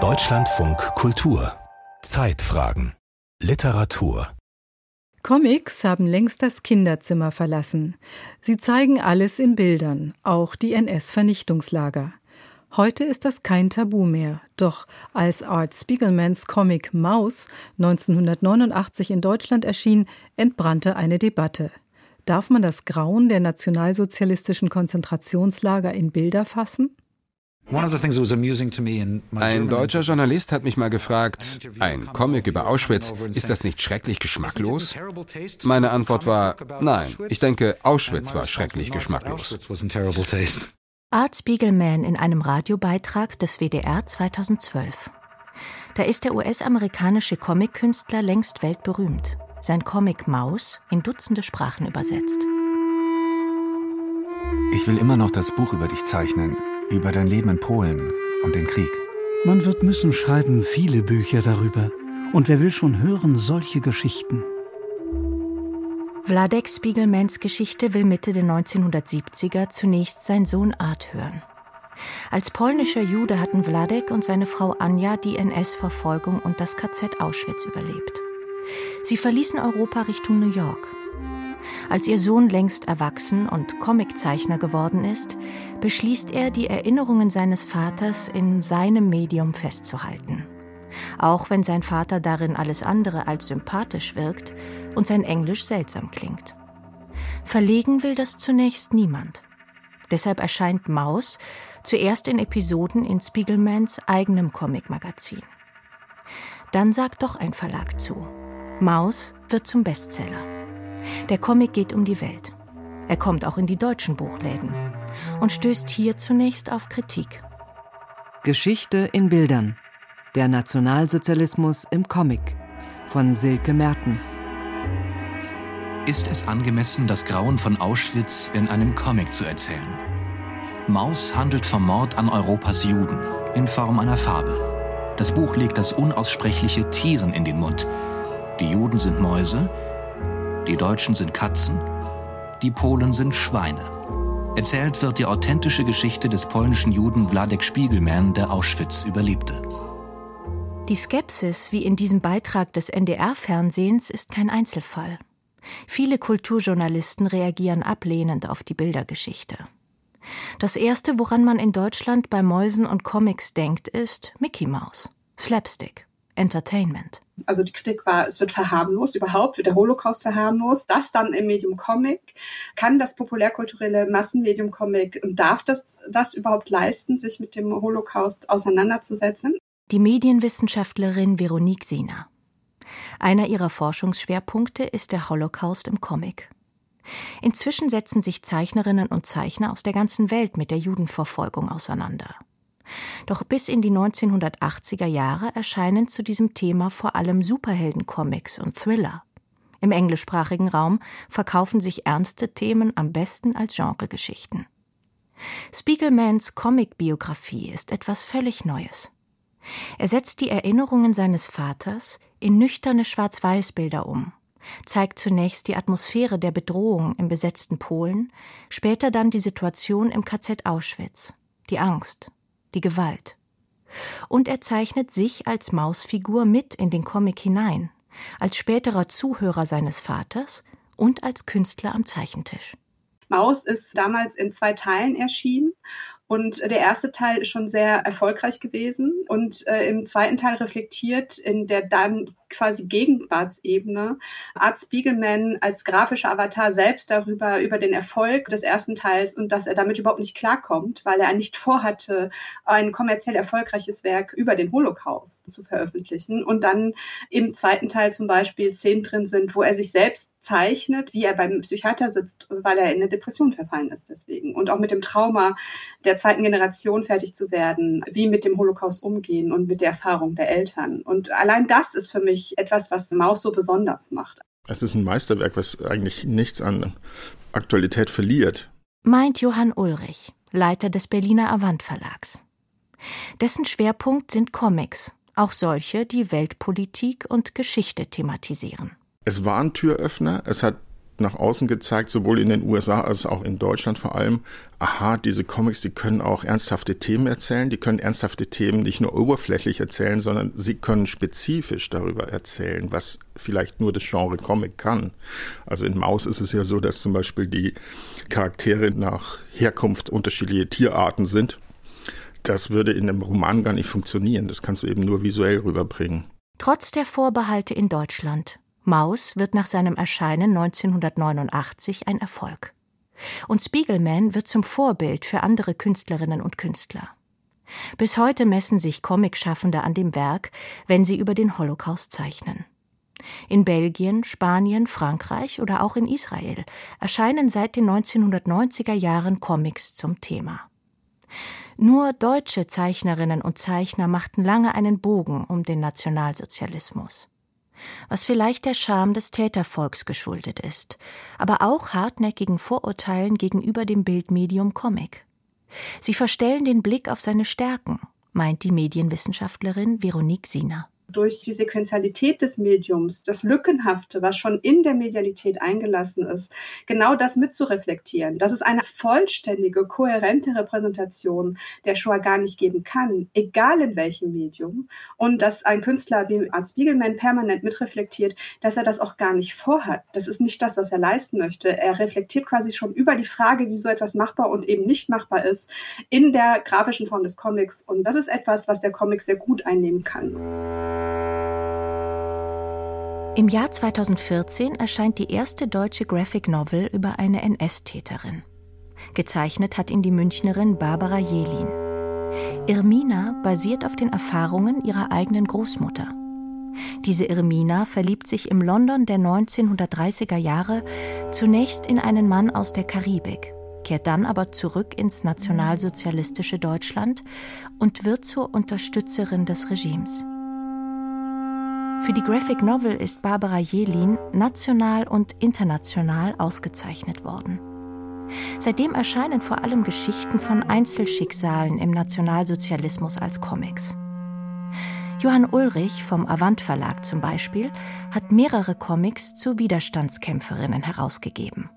Deutschlandfunk Kultur Zeitfragen Literatur Comics haben längst das Kinderzimmer verlassen. Sie zeigen alles in Bildern, auch die NS-Vernichtungslager. Heute ist das kein Tabu mehr. Doch als Art Spiegelmans Comic Maus 1989 in Deutschland erschien, entbrannte eine Debatte. Darf man das Grauen der nationalsozialistischen Konzentrationslager in Bilder fassen? Ein deutscher Journalist hat mich mal gefragt, ein Comic über Auschwitz, ist das nicht schrecklich geschmacklos? Meine Antwort war, nein, ich denke, Auschwitz war schrecklich geschmacklos. Art Spiegelman in einem Radiobeitrag des WDR 2012. Da ist der US-amerikanische Comic-Künstler längst weltberühmt. Sein Comic Maus in Dutzende Sprachen übersetzt. Ich will immer noch das Buch über dich zeichnen, über dein Leben in Polen und den Krieg. Man wird müssen schreiben viele Bücher darüber. Und wer will schon hören solche Geschichten? Wladek Spiegelmans Geschichte will Mitte der 1970er zunächst sein Sohn Art hören. Als polnischer Jude hatten Wladek und seine Frau Anja die NS-Verfolgung und das KZ Auschwitz überlebt. Sie verließen Europa Richtung New York. Als ihr Sohn längst erwachsen und Comiczeichner geworden ist, beschließt er, die Erinnerungen seines Vaters in seinem Medium festzuhalten. Auch wenn sein Vater darin alles andere als sympathisch wirkt und sein Englisch seltsam klingt. Verlegen will das zunächst niemand. Deshalb erscheint Maus zuerst in Episoden in Spiegelmans eigenem Comicmagazin. Dann sagt doch ein Verlag zu. Maus wird zum Bestseller. Der Comic geht um die Welt. Er kommt auch in die deutschen Buchläden und stößt hier zunächst auf Kritik. Geschichte in Bildern. Der Nationalsozialismus im Comic von Silke Merten. Ist es angemessen, das Grauen von Auschwitz in einem Comic zu erzählen? Maus handelt vom Mord an Europas Juden in Form einer Fabel. Das Buch legt das unaussprechliche Tieren in den Mund, die Juden sind Mäuse, die Deutschen sind Katzen, die Polen sind Schweine. Erzählt wird die authentische Geschichte des polnischen Juden Wladek Spiegelman, der Auschwitz überlebte. Die Skepsis, wie in diesem Beitrag des NDR-Fernsehens, ist kein Einzelfall. Viele Kulturjournalisten reagieren ablehnend auf die Bildergeschichte. Das erste, woran man in Deutschland bei Mäusen und Comics denkt, ist Mickey Mouse, Slapstick. Entertainment. Also die Kritik war, es wird verharmlost, überhaupt wird der Holocaust verharmlost. Das dann im Medium Comic. Kann das populärkulturelle Massenmedium Comic und darf das das überhaupt leisten, sich mit dem Holocaust auseinanderzusetzen? Die Medienwissenschaftlerin Veronique Sina. Einer ihrer Forschungsschwerpunkte ist der Holocaust im Comic. Inzwischen setzen sich Zeichnerinnen und Zeichner aus der ganzen Welt mit der Judenverfolgung auseinander. Doch bis in die 1980er Jahre erscheinen zu diesem Thema vor allem Superhelden-Comics und Thriller. Im englischsprachigen Raum verkaufen sich ernste Themen am besten als Genregeschichten. Spiegelmans Comicbiografie ist etwas völlig Neues. Er setzt die Erinnerungen seines Vaters in nüchterne Schwarz-Weiß-Bilder um, zeigt zunächst die Atmosphäre der Bedrohung im besetzten Polen, später dann die Situation im KZ Auschwitz, die Angst, die Gewalt. Und er zeichnet sich als Mausfigur mit in den Comic hinein, als späterer Zuhörer seines Vaters und als Künstler am Zeichentisch. Maus ist damals in zwei Teilen erschienen und der erste Teil ist schon sehr erfolgreich gewesen und äh, im zweiten Teil reflektiert in der dann quasi Gegenwartsebene Art Spiegelman als grafischer Avatar selbst darüber, über den Erfolg des ersten Teils und dass er damit überhaupt nicht klarkommt, weil er nicht vorhatte, ein kommerziell erfolgreiches Werk über den Holocaust zu veröffentlichen. Und dann im zweiten Teil zum Beispiel Szenen drin sind, wo er sich selbst zeichnet, wie er beim Psychiater sitzt, weil er in eine Depression verfallen ist deswegen. Und auch mit dem Trauma der zweiten Generation fertig zu werden, wie mit dem Holocaust umgehen und mit der Erfahrung der Eltern. Und allein das ist für mich ich, etwas, was Maus so besonders macht. Es ist ein Meisterwerk, was eigentlich nichts an Aktualität verliert. Meint Johann Ulrich, Leiter des Berliner Avant Verlags. Dessen Schwerpunkt sind Comics, auch solche, die Weltpolitik und Geschichte thematisieren. Es war ein Türöffner, es hat nach außen gezeigt, sowohl in den USA als auch in Deutschland vor allem, aha, diese Comics, die können auch ernsthafte Themen erzählen, die können ernsthafte Themen nicht nur oberflächlich erzählen, sondern sie können spezifisch darüber erzählen, was vielleicht nur das Genre Comic kann. Also in Maus ist es ja so, dass zum Beispiel die Charaktere nach Herkunft unterschiedliche Tierarten sind. Das würde in einem Roman gar nicht funktionieren. Das kannst du eben nur visuell rüberbringen. Trotz der Vorbehalte in Deutschland Maus wird nach seinem Erscheinen 1989 ein Erfolg. Und Spiegelman wird zum Vorbild für andere Künstlerinnen und Künstler. Bis heute messen sich Comicschaffende an dem Werk, wenn sie über den Holocaust zeichnen. In Belgien, Spanien, Frankreich oder auch in Israel erscheinen seit den 1990er Jahren Comics zum Thema. Nur deutsche Zeichnerinnen und Zeichner machten lange einen Bogen um den Nationalsozialismus was vielleicht der Scham des Tätervolks geschuldet ist, aber auch hartnäckigen Vorurteilen gegenüber dem Bildmedium Comic. Sie verstellen den Blick auf seine Stärken, meint die Medienwissenschaftlerin Veronique Siener durch die Sequenzialität des Mediums, das Lückenhafte, was schon in der Medialität eingelassen ist, genau das mitzureflektieren, dass es eine vollständige, kohärente Repräsentation der Shoah gar nicht geben kann, egal in welchem Medium, und dass ein Künstler wie Art Spiegelman permanent mitreflektiert, dass er das auch gar nicht vorhat. Das ist nicht das, was er leisten möchte. Er reflektiert quasi schon über die Frage, wie so etwas machbar und eben nicht machbar ist, in der grafischen Form des Comics. Und das ist etwas, was der Comic sehr gut einnehmen kann. Im Jahr 2014 erscheint die erste deutsche Graphic Novel über eine NS-Täterin. Gezeichnet hat ihn die Münchnerin Barbara Jelin. Irmina basiert auf den Erfahrungen ihrer eigenen Großmutter. Diese Irmina verliebt sich im London der 1930er Jahre zunächst in einen Mann aus der Karibik, kehrt dann aber zurück ins nationalsozialistische Deutschland und wird zur Unterstützerin des Regimes. Für die Graphic Novel ist Barbara Jelin national und international ausgezeichnet worden. Seitdem erscheinen vor allem Geschichten von Einzelschicksalen im Nationalsozialismus als Comics. Johann Ulrich vom Avant Verlag zum Beispiel hat mehrere Comics zu Widerstandskämpferinnen herausgegeben.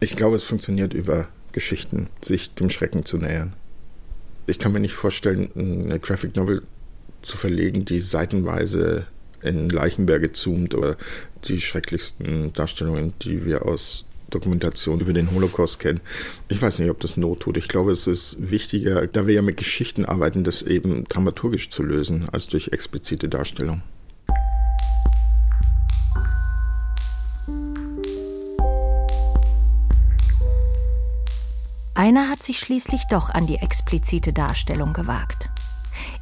Ich glaube, es funktioniert über Geschichten, sich dem Schrecken zu nähern. Ich kann mir nicht vorstellen, eine Graphic Novel zu verlegen, die seitenweise in Leichenberge zoomt oder die schrecklichsten Darstellungen, die wir aus Dokumentation über den Holocaust kennen. Ich weiß nicht, ob das Not tut. Ich glaube, es ist wichtiger, da wir ja mit Geschichten arbeiten, das eben dramaturgisch zu lösen, als durch explizite Darstellung. Einer hat sich schließlich doch an die explizite Darstellung gewagt.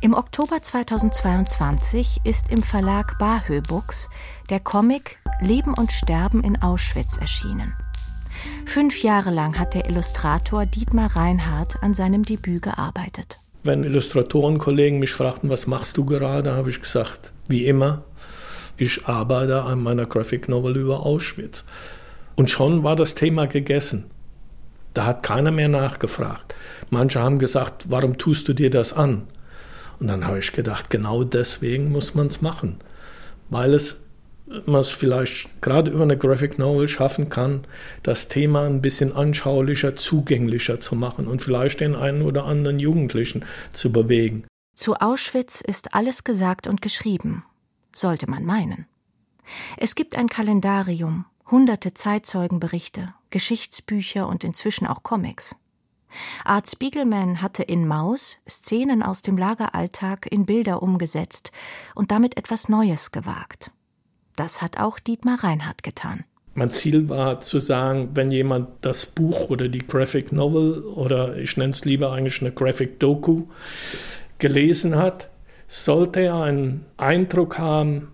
Im Oktober 2022 ist im Verlag Bahö Books der Comic Leben und Sterben in Auschwitz erschienen. Fünf Jahre lang hat der Illustrator Dietmar Reinhardt an seinem Debüt gearbeitet. Wenn Illustratorenkollegen mich fragten, was machst du gerade, habe ich gesagt, wie immer, ich arbeite an meiner Graphic Novel über Auschwitz. Und schon war das Thema gegessen. Da hat keiner mehr nachgefragt. Manche haben gesagt, warum tust du dir das an? Und dann habe ich gedacht, genau deswegen muss man es machen, weil es man es vielleicht gerade über eine Graphic Novel schaffen kann, das Thema ein bisschen anschaulicher, zugänglicher zu machen und vielleicht den einen oder anderen Jugendlichen zu bewegen. Zu Auschwitz ist alles gesagt und geschrieben, sollte man meinen. Es gibt ein Kalendarium, hunderte Zeitzeugenberichte, Geschichtsbücher und inzwischen auch Comics. Art Spiegelman hatte in Maus Szenen aus dem Lageralltag in Bilder umgesetzt und damit etwas Neues gewagt. Das hat auch Dietmar Reinhardt getan. Mein Ziel war zu sagen, wenn jemand das Buch oder die Graphic Novel oder ich nenne es lieber eigentlich eine Graphic Doku gelesen hat, sollte er einen Eindruck haben,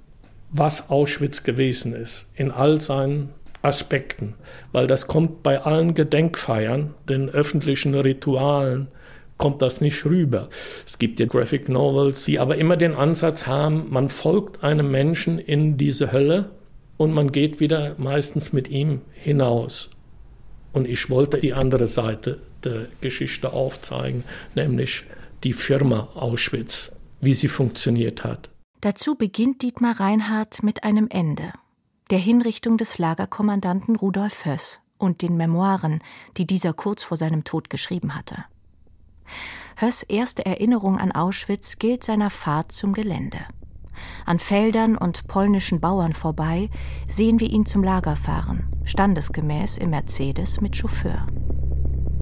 was Auschwitz gewesen ist, in all seinen Aspekten, weil das kommt bei allen Gedenkfeiern, den öffentlichen Ritualen, kommt das nicht rüber. Es gibt ja Graphic Novels, die aber immer den Ansatz haben, man folgt einem Menschen in diese Hölle und man geht wieder meistens mit ihm hinaus. Und ich wollte die andere Seite der Geschichte aufzeigen, nämlich die Firma Auschwitz, wie sie funktioniert hat. Dazu beginnt Dietmar Reinhardt mit einem Ende. Der Hinrichtung des Lagerkommandanten Rudolf Höss und den Memoiren, die dieser kurz vor seinem Tod geschrieben hatte. Höss erste Erinnerung an Auschwitz gilt seiner Fahrt zum Gelände. An Feldern und polnischen Bauern vorbei sehen wir ihn zum Lager fahren, standesgemäß im Mercedes mit Chauffeur.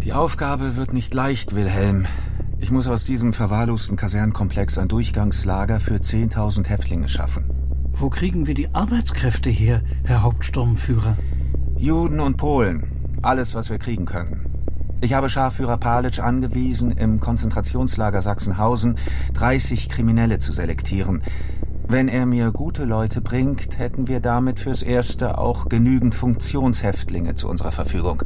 Die Aufgabe wird nicht leicht, Wilhelm. Ich muss aus diesem verwahrlosten Kasernenkomplex ein Durchgangslager für 10.000 Häftlinge schaffen. Wo kriegen wir die Arbeitskräfte her, Herr Hauptsturmführer? Juden und Polen. Alles, was wir kriegen können. Ich habe Scharführer Palitsch angewiesen, im Konzentrationslager Sachsenhausen 30 Kriminelle zu selektieren. Wenn er mir gute Leute bringt, hätten wir damit fürs Erste auch genügend Funktionshäftlinge zu unserer Verfügung.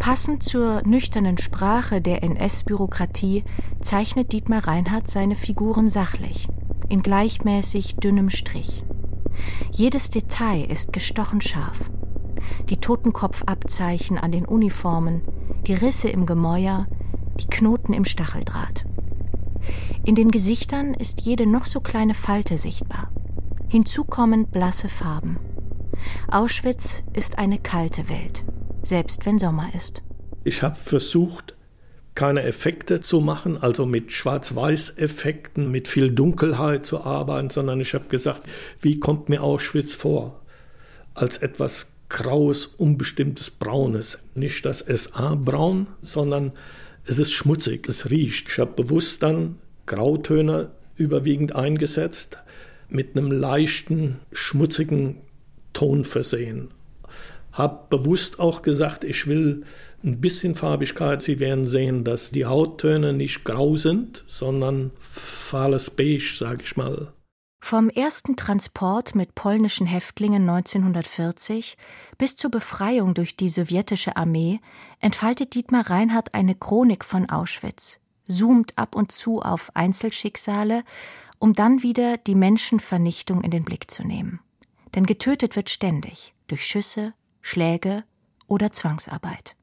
Passend zur nüchternen Sprache der NS-Bürokratie zeichnet Dietmar Reinhardt seine Figuren sachlich, in gleichmäßig dünnem Strich. Jedes Detail ist gestochen scharf. Die Totenkopfabzeichen an den Uniformen, die Risse im Gemäuer, die Knoten im Stacheldraht. In den Gesichtern ist jede noch so kleine Falte sichtbar. Hinzu kommen blasse Farben. Auschwitz ist eine kalte Welt, selbst wenn Sommer ist. Ich habe versucht, keine Effekte zu machen, also mit Schwarz-Weiß-Effekten, mit viel Dunkelheit zu arbeiten, sondern ich habe gesagt, wie kommt mir Auschwitz vor? Als etwas graues, unbestimmtes Braunes. Nicht das SA-Braun, sondern es ist schmutzig, es riecht. Ich habe bewusst dann Grautöne überwiegend eingesetzt, mit einem leichten, schmutzigen Ton versehen. Hab bewusst auch gesagt, ich will ein bisschen Farbigkeit. Sie werden sehen, dass die Hauttöne nicht grau sind, sondern fahles Beige, sage ich mal. Vom ersten Transport mit polnischen Häftlingen 1940 bis zur Befreiung durch die sowjetische Armee entfaltet Dietmar Reinhardt eine Chronik von Auschwitz, zoomt ab und zu auf Einzelschicksale, um dann wieder die Menschenvernichtung in den Blick zu nehmen. Denn getötet wird ständig durch Schüsse, Schläge oder Zwangsarbeit.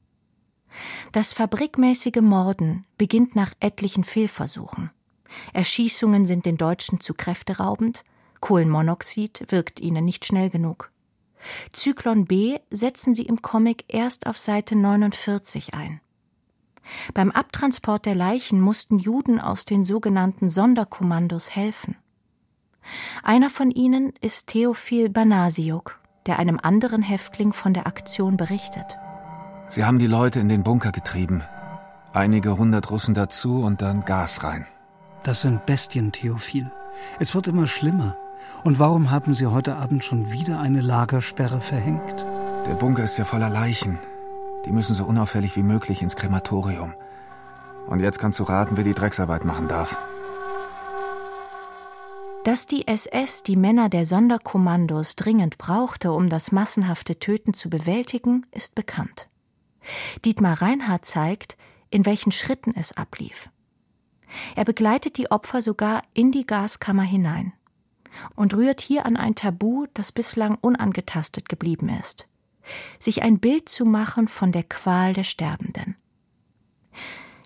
Das fabrikmäßige Morden beginnt nach etlichen Fehlversuchen. Erschießungen sind den Deutschen zu kräfteraubend, Kohlenmonoxid wirkt ihnen nicht schnell genug. Zyklon B setzen sie im Comic erst auf Seite 49 ein. Beim Abtransport der Leichen mussten Juden aus den sogenannten Sonderkommandos helfen. Einer von ihnen ist Theophil Banasiuk, der einem anderen Häftling von der Aktion berichtet. Sie haben die Leute in den Bunker getrieben. Einige hundert Russen dazu und dann Gas rein. Das sind Bestien, Theophil. Es wird immer schlimmer. Und warum haben Sie heute Abend schon wieder eine Lagersperre verhängt? Der Bunker ist ja voller Leichen. Die müssen so unauffällig wie möglich ins Krematorium. Und jetzt kannst du raten, wer die Drecksarbeit machen darf. Dass die SS die Männer der Sonderkommandos dringend brauchte, um das massenhafte Töten zu bewältigen, ist bekannt. Dietmar Reinhardt zeigt, in welchen Schritten es ablief. Er begleitet die Opfer sogar in die Gaskammer hinein und rührt hier an ein Tabu, das bislang unangetastet geblieben ist. Sich ein Bild zu machen von der Qual der Sterbenden.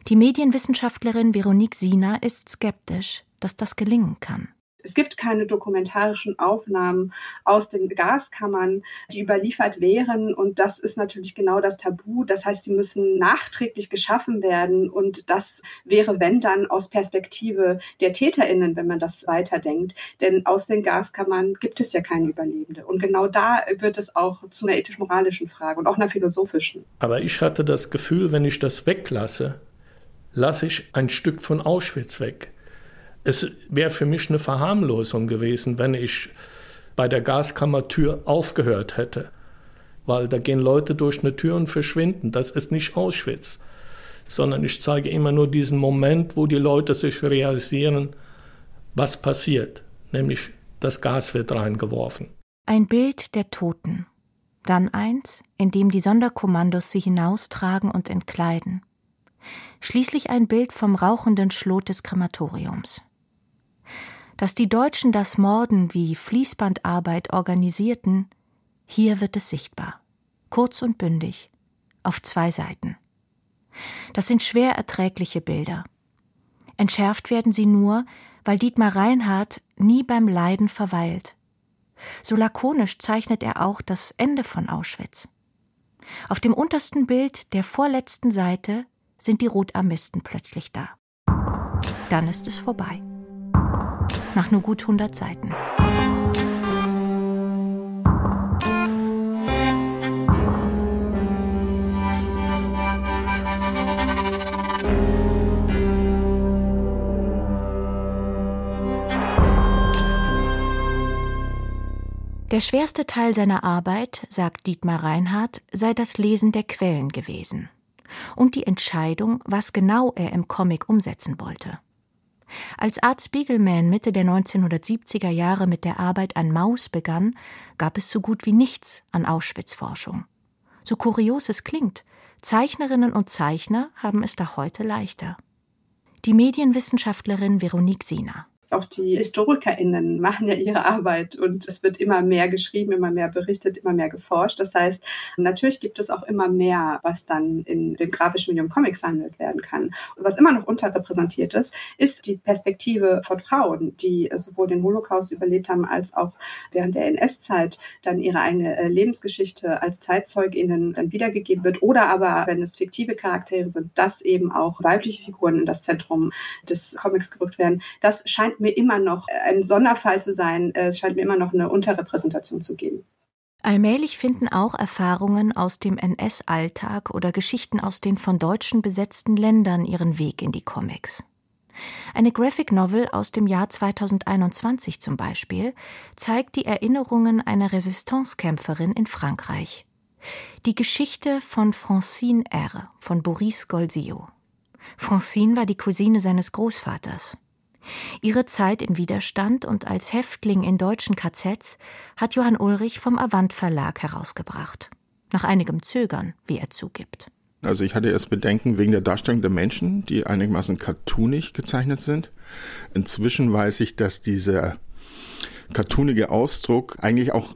Die Medienwissenschaftlerin Veronique Sina ist skeptisch, dass das gelingen kann. Es gibt keine dokumentarischen Aufnahmen aus den Gaskammern, die überliefert wären. Und das ist natürlich genau das Tabu. Das heißt, sie müssen nachträglich geschaffen werden. Und das wäre, wenn dann, aus Perspektive der TäterInnen, wenn man das weiterdenkt. Denn aus den Gaskammern gibt es ja keine Überlebende. Und genau da wird es auch zu einer ethisch-moralischen Frage und auch einer philosophischen. Aber ich hatte das Gefühl, wenn ich das weglasse, lasse ich ein Stück von Auschwitz weg. Es wäre für mich eine Verharmlosung gewesen, wenn ich bei der Gaskammertür aufgehört hätte. Weil da gehen Leute durch eine Tür und verschwinden. Das ist nicht Auschwitz. Sondern ich zeige immer nur diesen Moment, wo die Leute sich realisieren, was passiert. Nämlich das Gas wird reingeworfen. Ein Bild der Toten. Dann eins, in dem die Sonderkommandos sie hinaustragen und entkleiden. Schließlich ein Bild vom rauchenden Schlot des Krematoriums. Dass die Deutschen das Morden wie Fließbandarbeit organisierten, hier wird es sichtbar. Kurz und bündig, auf zwei Seiten. Das sind schwer erträgliche Bilder. Entschärft werden sie nur, weil Dietmar Reinhardt nie beim Leiden verweilt. So lakonisch zeichnet er auch das Ende von Auschwitz. Auf dem untersten Bild der vorletzten Seite sind die Rotarmisten plötzlich da. Dann ist es vorbei. Nach nur gut 100 Seiten. Der schwerste Teil seiner Arbeit, sagt Dietmar Reinhardt, sei das Lesen der Quellen gewesen und die Entscheidung, was genau er im Comic umsetzen wollte. Als Art Spiegelman Mitte der 1970er Jahre mit der Arbeit an Maus begann, gab es so gut wie nichts an Auschwitz-Forschung. So kurios es klingt, Zeichnerinnen und Zeichner haben es da heute leichter. Die Medienwissenschaftlerin Veronique Siener. Auch die HistorikerInnen machen ja ihre Arbeit und es wird immer mehr geschrieben, immer mehr berichtet, immer mehr geforscht. Das heißt, natürlich gibt es auch immer mehr, was dann in dem grafischen Medium Comic verhandelt werden kann. Was immer noch unterrepräsentiert ist, ist die Perspektive von Frauen, die sowohl den Holocaust überlebt haben, als auch während der NS-Zeit dann ihre eigene äh, Lebensgeschichte als ZeitzeugInnen dann wiedergegeben wird. Oder aber, wenn es fiktive Charaktere sind, dass eben auch weibliche Figuren in das Zentrum des Comics gerückt werden. Das scheint mir immer noch ein Sonderfall zu sein. Es scheint mir immer noch eine Unterrepräsentation zu geben. Allmählich finden auch Erfahrungen aus dem NS-Alltag oder Geschichten aus den von Deutschen besetzten Ländern ihren Weg in die Comics. Eine Graphic Novel aus dem Jahr 2021 zum Beispiel zeigt die Erinnerungen einer Resistancekämpferin in Frankreich. Die Geschichte von Francine R. von Boris Golzio. Francine war die Cousine seines Großvaters. Ihre Zeit im Widerstand und als Häftling in deutschen KZs hat Johann Ulrich vom Avant Verlag herausgebracht. Nach einigem Zögern, wie er zugibt. Also ich hatte erst Bedenken wegen der Darstellung der Menschen, die einigermaßen cartoonig gezeichnet sind. Inzwischen weiß ich, dass dieser cartoonige Ausdruck eigentlich auch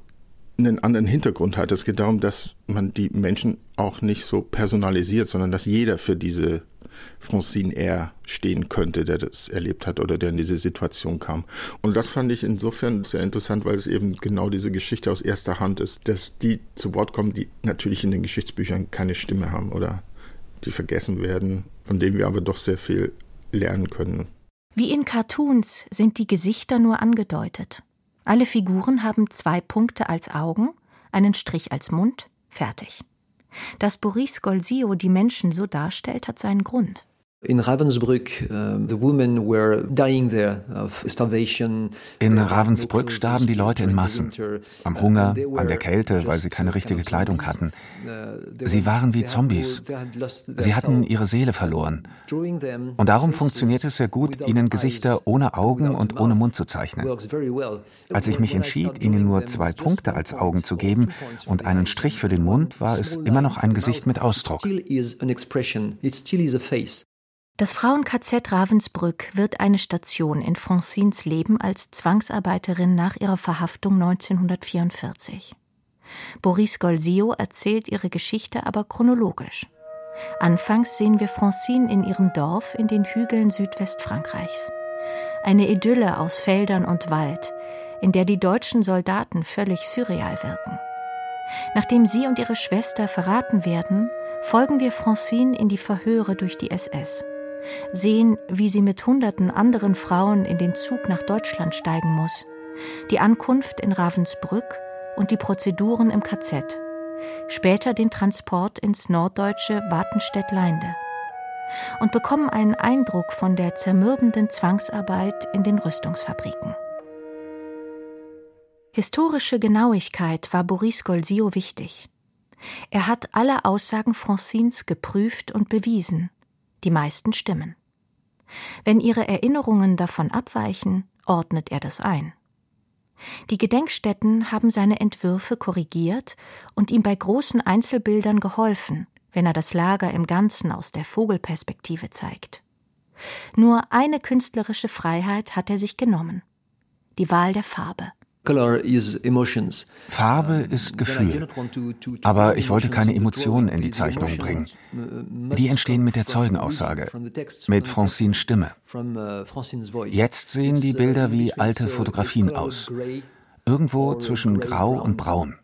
einen anderen Hintergrund hat. Es geht darum, dass man die Menschen auch nicht so personalisiert, sondern dass jeder für diese Francine R. stehen könnte, der das erlebt hat oder der in diese Situation kam. Und das fand ich insofern sehr interessant, weil es eben genau diese Geschichte aus erster Hand ist, dass die zu Wort kommen, die natürlich in den Geschichtsbüchern keine Stimme haben oder die vergessen werden, von denen wir aber doch sehr viel lernen können. Wie in Cartoons sind die Gesichter nur angedeutet. Alle Figuren haben zwei Punkte als Augen, einen Strich als Mund, fertig. Dass Boris Golzio die Menschen so darstellt, hat seinen Grund. In Ravensbrück, uh, the women were dying there of starvation. In Ravensbrück starben die Leute in Massen. Am Hunger, an der Kälte, weil sie keine richtige Kleidung hatten. Sie waren wie Zombies. Sie hatten ihre Seele verloren. Und darum funktioniert es sehr gut, ihnen Gesichter ohne Augen und ohne Mund zu zeichnen. Als ich mich entschied, ihnen nur zwei Punkte als Augen zu geben und einen Strich für den Mund, war es immer noch ein Gesicht mit Ausdruck. Das Frauen-KZ Ravensbrück wird eine Station in Francines Leben als Zwangsarbeiterin nach ihrer Verhaftung 1944. Boris Golzio erzählt ihre Geschichte aber chronologisch. Anfangs sehen wir Francine in ihrem Dorf in den Hügeln Südwestfrankreichs. Eine Idylle aus Feldern und Wald, in der die deutschen Soldaten völlig surreal wirken. Nachdem sie und ihre Schwester verraten werden, folgen wir Francine in die Verhöre durch die SS sehen, wie sie mit hunderten anderen Frauen in den Zug nach Deutschland steigen muss, die Ankunft in Ravensbrück und die Prozeduren im KZ, später den Transport ins norddeutsche Wartenstedt-Leinde und bekommen einen Eindruck von der zermürbenden Zwangsarbeit in den Rüstungsfabriken. Historische Genauigkeit war Boris Golzio wichtig. Er hat alle Aussagen Francines geprüft und bewiesen die meisten stimmen. Wenn ihre Erinnerungen davon abweichen, ordnet er das ein. Die Gedenkstätten haben seine Entwürfe korrigiert und ihm bei großen Einzelbildern geholfen, wenn er das Lager im Ganzen aus der Vogelperspektive zeigt. Nur eine künstlerische Freiheit hat er sich genommen die Wahl der Farbe. Farbe ist Gefühl. Aber ich wollte keine Emotionen in die Zeichnung bringen. Die entstehen mit der Zeugenaussage, mit Francines Stimme. Jetzt sehen die Bilder wie alte Fotografien aus. Irgendwo zwischen Grau und Braun.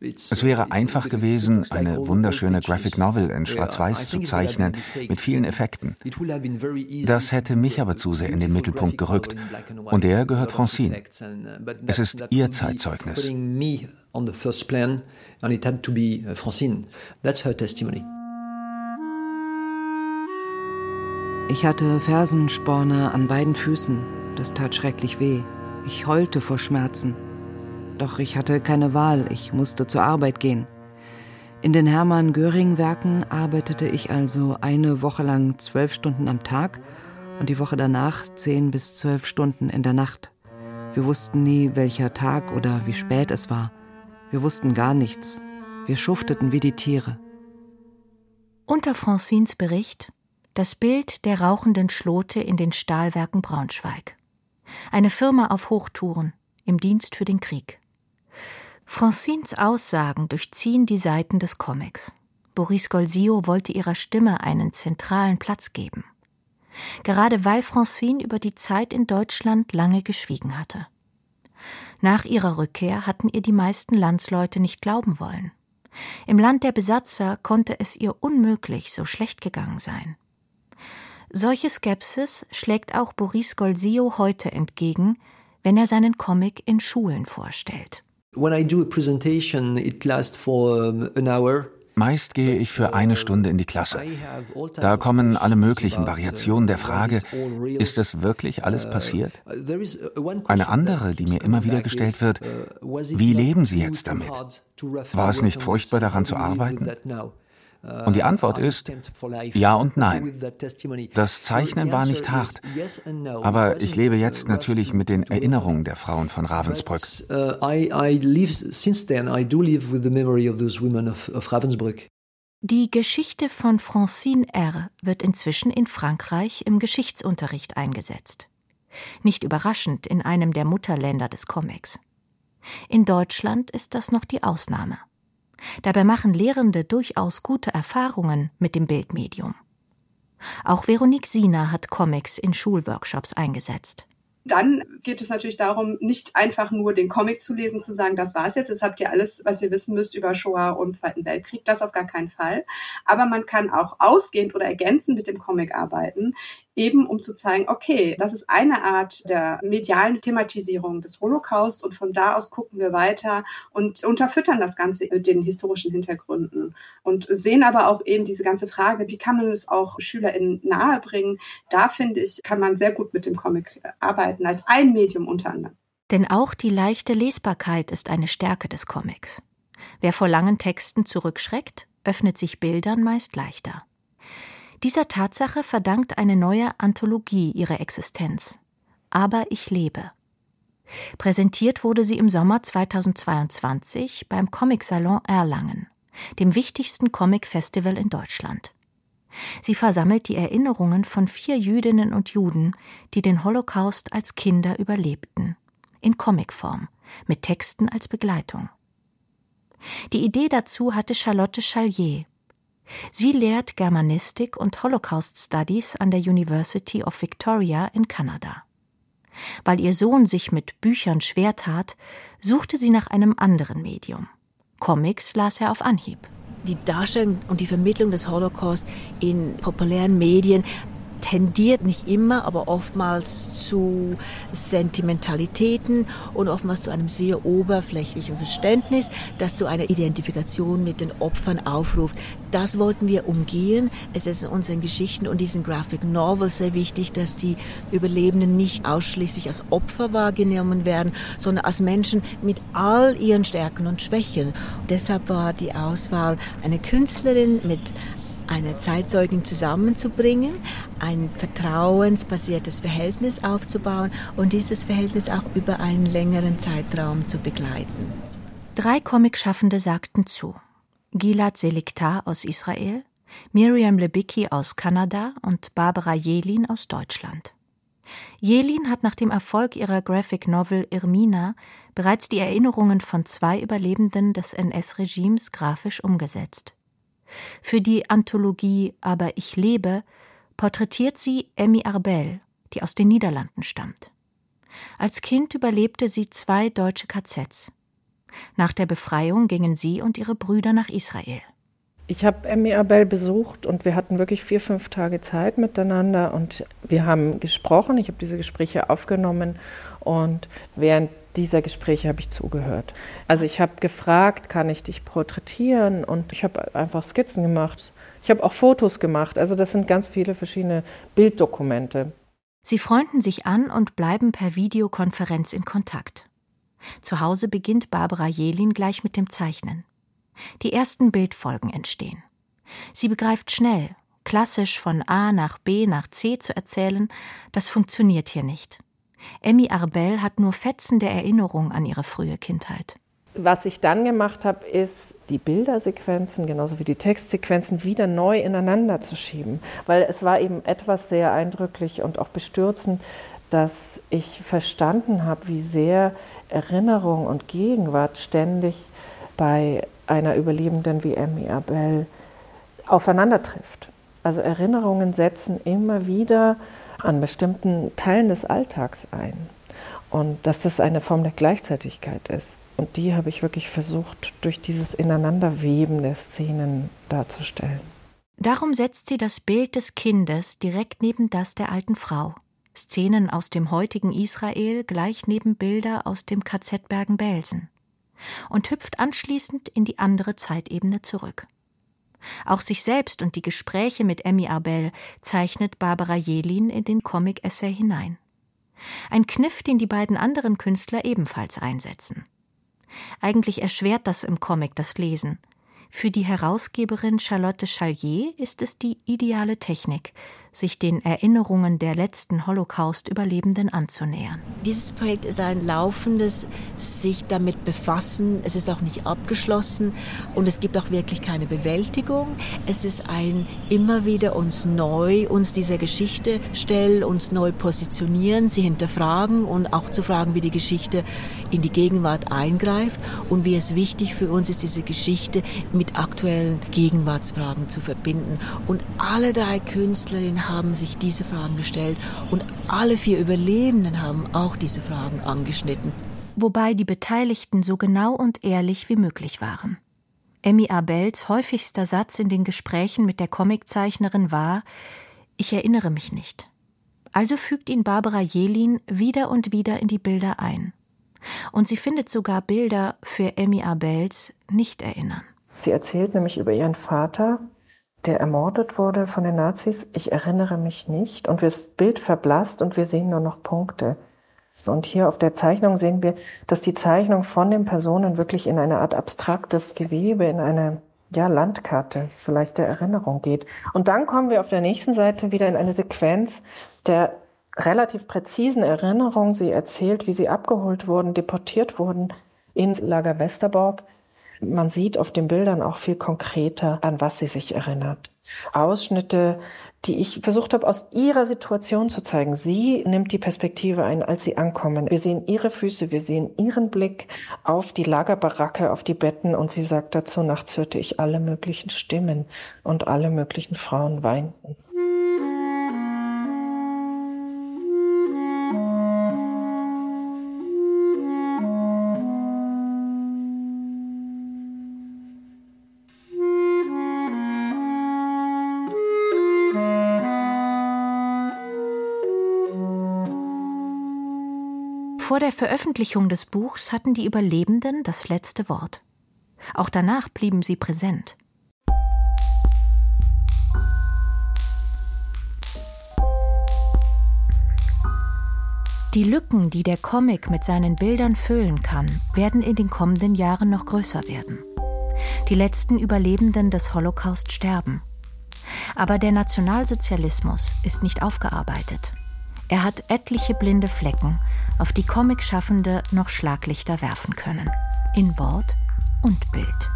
Es wäre einfach gewesen, eine wunderschöne Graphic Novel in Schwarz-Weiß zu zeichnen, mit vielen Effekten. Das hätte mich aber zu sehr in den Mittelpunkt gerückt. Und er gehört Francine. Es ist ihr Zeitzeugnis. Ich hatte Fersensporne an beiden Füßen. Das tat schrecklich weh. Ich heulte vor Schmerzen. Doch ich hatte keine Wahl, ich musste zur Arbeit gehen. In den Hermann Göring-Werken arbeitete ich also eine Woche lang zwölf Stunden am Tag und die Woche danach zehn bis zwölf Stunden in der Nacht. Wir wussten nie, welcher Tag oder wie spät es war. Wir wussten gar nichts. Wir schufteten wie die Tiere. Unter Francines Bericht das Bild der rauchenden Schlote in den Stahlwerken Braunschweig. Eine Firma auf Hochtouren im Dienst für den Krieg. Francines Aussagen durchziehen die Seiten des Comics. Boris Golsio wollte ihrer Stimme einen zentralen Platz geben. Gerade weil Francine über die Zeit in Deutschland lange geschwiegen hatte. Nach ihrer Rückkehr hatten ihr die meisten Landsleute nicht glauben wollen. Im Land der Besatzer konnte es ihr unmöglich so schlecht gegangen sein. Solche Skepsis schlägt auch Boris Golsio heute entgegen, wenn er seinen Comic in Schulen vorstellt. Meist gehe ich für eine Stunde in die Klasse. Da kommen alle möglichen Variationen der Frage, ist es wirklich alles passiert? Eine andere, die mir immer wieder gestellt wird, wie leben Sie jetzt damit? War es nicht furchtbar daran zu arbeiten? Und die Antwort ist ja und nein. Das Zeichnen war nicht hart, aber ich lebe jetzt natürlich mit den Erinnerungen der Frauen von Ravensbrück. Die Geschichte von Francine R. wird inzwischen in Frankreich im Geschichtsunterricht eingesetzt. Nicht überraschend in einem der Mutterländer des Comics. In Deutschland ist das noch die Ausnahme. Dabei machen Lehrende durchaus gute Erfahrungen mit dem Bildmedium. Auch Veronique Sina hat Comics in Schulworkshops eingesetzt. Dann geht es natürlich darum, nicht einfach nur den Comic zu lesen, zu sagen, das war's jetzt, das habt ihr alles, was ihr wissen müsst über Shoah und Zweiten Weltkrieg, das auf gar keinen Fall. Aber man kann auch ausgehend oder ergänzend mit dem Comic arbeiten, eben um zu zeigen, okay, das ist eine Art der medialen Thematisierung des Holocaust und von da aus gucken wir weiter und unterfüttern das Ganze mit den historischen Hintergründen und sehen aber auch eben diese ganze Frage, wie kann man es auch SchülerInnen nahebringen? Da finde ich, kann man sehr gut mit dem Comic arbeiten, als ein Medium unter anderem. Denn auch die leichte Lesbarkeit ist eine Stärke des Comics. Wer vor langen Texten zurückschreckt, öffnet sich Bildern meist leichter. Dieser Tatsache verdankt eine neue Anthologie ihre Existenz. Aber ich lebe. Präsentiert wurde sie im Sommer 2022 beim Comic Salon Erlangen, dem wichtigsten Comic-Festival in Deutschland. Sie versammelt die Erinnerungen von vier Jüdinnen und Juden, die den Holocaust als Kinder überlebten, in Comicform, mit Texten als Begleitung. Die Idee dazu hatte Charlotte Challier, Sie lehrt Germanistik und Holocaust Studies an der University of Victoria in Kanada. Weil ihr Sohn sich mit Büchern schwer tat, suchte sie nach einem anderen Medium. Comics las er auf Anhieb. Die Darstellung und die Vermittlung des Holocaust in populären Medien tendiert nicht immer, aber oftmals zu Sentimentalitäten und oftmals zu einem sehr oberflächlichen Verständnis, das zu einer Identifikation mit den Opfern aufruft. Das wollten wir umgehen. Es ist in unseren Geschichten und diesen Graphic Novels sehr wichtig, dass die Überlebenden nicht ausschließlich als Opfer wahrgenommen werden, sondern als Menschen mit all ihren Stärken und Schwächen. deshalb war die Auswahl eine Künstlerin mit eine Zeitzeugin zusammenzubringen, ein vertrauensbasiertes Verhältnis aufzubauen und dieses Verhältnis auch über einen längeren Zeitraum zu begleiten. Drei Comicschaffende sagten zu. Gilad Seliktar aus Israel, Miriam Lebicki aus Kanada und Barbara Jelin aus Deutschland. Jelin hat nach dem Erfolg ihrer Graphic Novel Irmina bereits die Erinnerungen von zwei Überlebenden des NS-Regimes grafisch umgesetzt. Für die Anthologie Aber ich lebe porträtiert sie Emmy Arbel, die aus den Niederlanden stammt. Als Kind überlebte sie zwei deutsche KZs. Nach der Befreiung gingen sie und ihre Brüder nach Israel. Ich habe Emmy Abel besucht und wir hatten wirklich vier, fünf Tage Zeit miteinander und wir haben gesprochen. Ich habe diese Gespräche aufgenommen und während dieser Gespräche habe ich zugehört. Also ich habe gefragt, kann ich dich porträtieren und ich habe einfach Skizzen gemacht. Ich habe auch Fotos gemacht. Also das sind ganz viele verschiedene Bilddokumente. Sie freunden sich an und bleiben per Videokonferenz in Kontakt. Zu Hause beginnt Barbara Jelin gleich mit dem Zeichnen. Die ersten Bildfolgen entstehen. Sie begreift schnell, klassisch von A nach B nach C zu erzählen, das funktioniert hier nicht. Emmy Arbel hat nur Fetzen der Erinnerung an ihre frühe Kindheit. Was ich dann gemacht habe, ist, die Bildersequenzen genauso wie die Textsequenzen wieder neu ineinander zu schieben. Weil es war eben etwas sehr eindrücklich und auch bestürzend, dass ich verstanden habe, wie sehr Erinnerung und Gegenwart ständig bei einer Überlebenden wie Emmy Abel aufeinander trifft. Also Erinnerungen setzen immer wieder an bestimmten Teilen des Alltags ein. Und dass das eine Form der Gleichzeitigkeit ist. Und die habe ich wirklich versucht, durch dieses Ineinanderweben der Szenen darzustellen. Darum setzt sie das Bild des Kindes direkt neben das der alten Frau. Szenen aus dem heutigen Israel gleich neben Bilder aus dem KZ Bergen-Belsen und hüpft anschließend in die andere Zeitebene zurück. Auch sich selbst und die Gespräche mit Emmy Abel zeichnet Barbara Jelin in den Comic-Essay hinein. Ein Kniff, den die beiden anderen Künstler ebenfalls einsetzen. Eigentlich erschwert das im Comic das Lesen. Für die Herausgeberin Charlotte Chalier ist es die ideale Technik, sich den Erinnerungen der letzten Holocaust-Überlebenden anzunähern. Dieses Projekt ist ein laufendes sich damit befassen. Es ist auch nicht abgeschlossen und es gibt auch wirklich keine Bewältigung. Es ist ein immer wieder uns neu, uns dieser Geschichte stellen, uns neu positionieren, sie hinterfragen und auch zu fragen, wie die Geschichte in die Gegenwart eingreift und wie es wichtig für uns ist, diese Geschichte mit aktuellen Gegenwartsfragen zu verbinden. Und alle drei Künstlerinnen haben sich diese Fragen gestellt und alle vier Überlebenden haben auch diese Fragen angeschnitten. Wobei die Beteiligten so genau und ehrlich wie möglich waren. Emmy Abels häufigster Satz in den Gesprächen mit der Comiczeichnerin war: Ich erinnere mich nicht. Also fügt ihn Barbara Jelin wieder und wieder in die Bilder ein. Und sie findet sogar Bilder für Emmy Abels nicht erinnern. Sie erzählt nämlich über ihren Vater, der ermordet wurde von den Nazis. Ich erinnere mich nicht. Und das Bild verblasst und wir sehen nur noch Punkte. Und hier auf der Zeichnung sehen wir, dass die Zeichnung von den Personen wirklich in eine Art abstraktes Gewebe, in eine ja, Landkarte vielleicht der Erinnerung geht. Und dann kommen wir auf der nächsten Seite wieder in eine Sequenz der relativ präzisen Erinnerung. Sie erzählt, wie sie abgeholt wurden, deportiert wurden ins Lager Westerbork. Man sieht auf den Bildern auch viel konkreter, an was sie sich erinnert. Ausschnitte, die ich versucht habe, aus ihrer Situation zu zeigen. Sie nimmt die Perspektive ein, als sie ankommen. Wir sehen ihre Füße, wir sehen ihren Blick auf die Lagerbaracke, auf die Betten und sie sagt dazu, nachts hörte ich alle möglichen Stimmen und alle möglichen Frauen weinten. Vor der Veröffentlichung des Buchs hatten die Überlebenden das letzte Wort. Auch danach blieben sie präsent. Die Lücken, die der Comic mit seinen Bildern füllen kann, werden in den kommenden Jahren noch größer werden. Die letzten Überlebenden des Holocaust sterben. Aber der Nationalsozialismus ist nicht aufgearbeitet. Er hat etliche blinde Flecken, auf die Comic-Schaffende noch Schlaglichter werfen können. In Wort und Bild.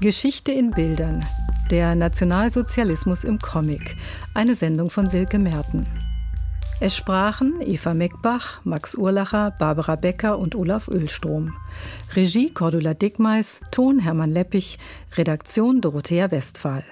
Geschichte in Bildern. Der Nationalsozialismus im Comic. Eine Sendung von Silke Merten. Es sprachen Eva Meckbach, Max Urlacher, Barbara Becker und Olaf Ölstrom. Regie Cordula Dickmeis, Ton Hermann Leppich, Redaktion Dorothea Westphal.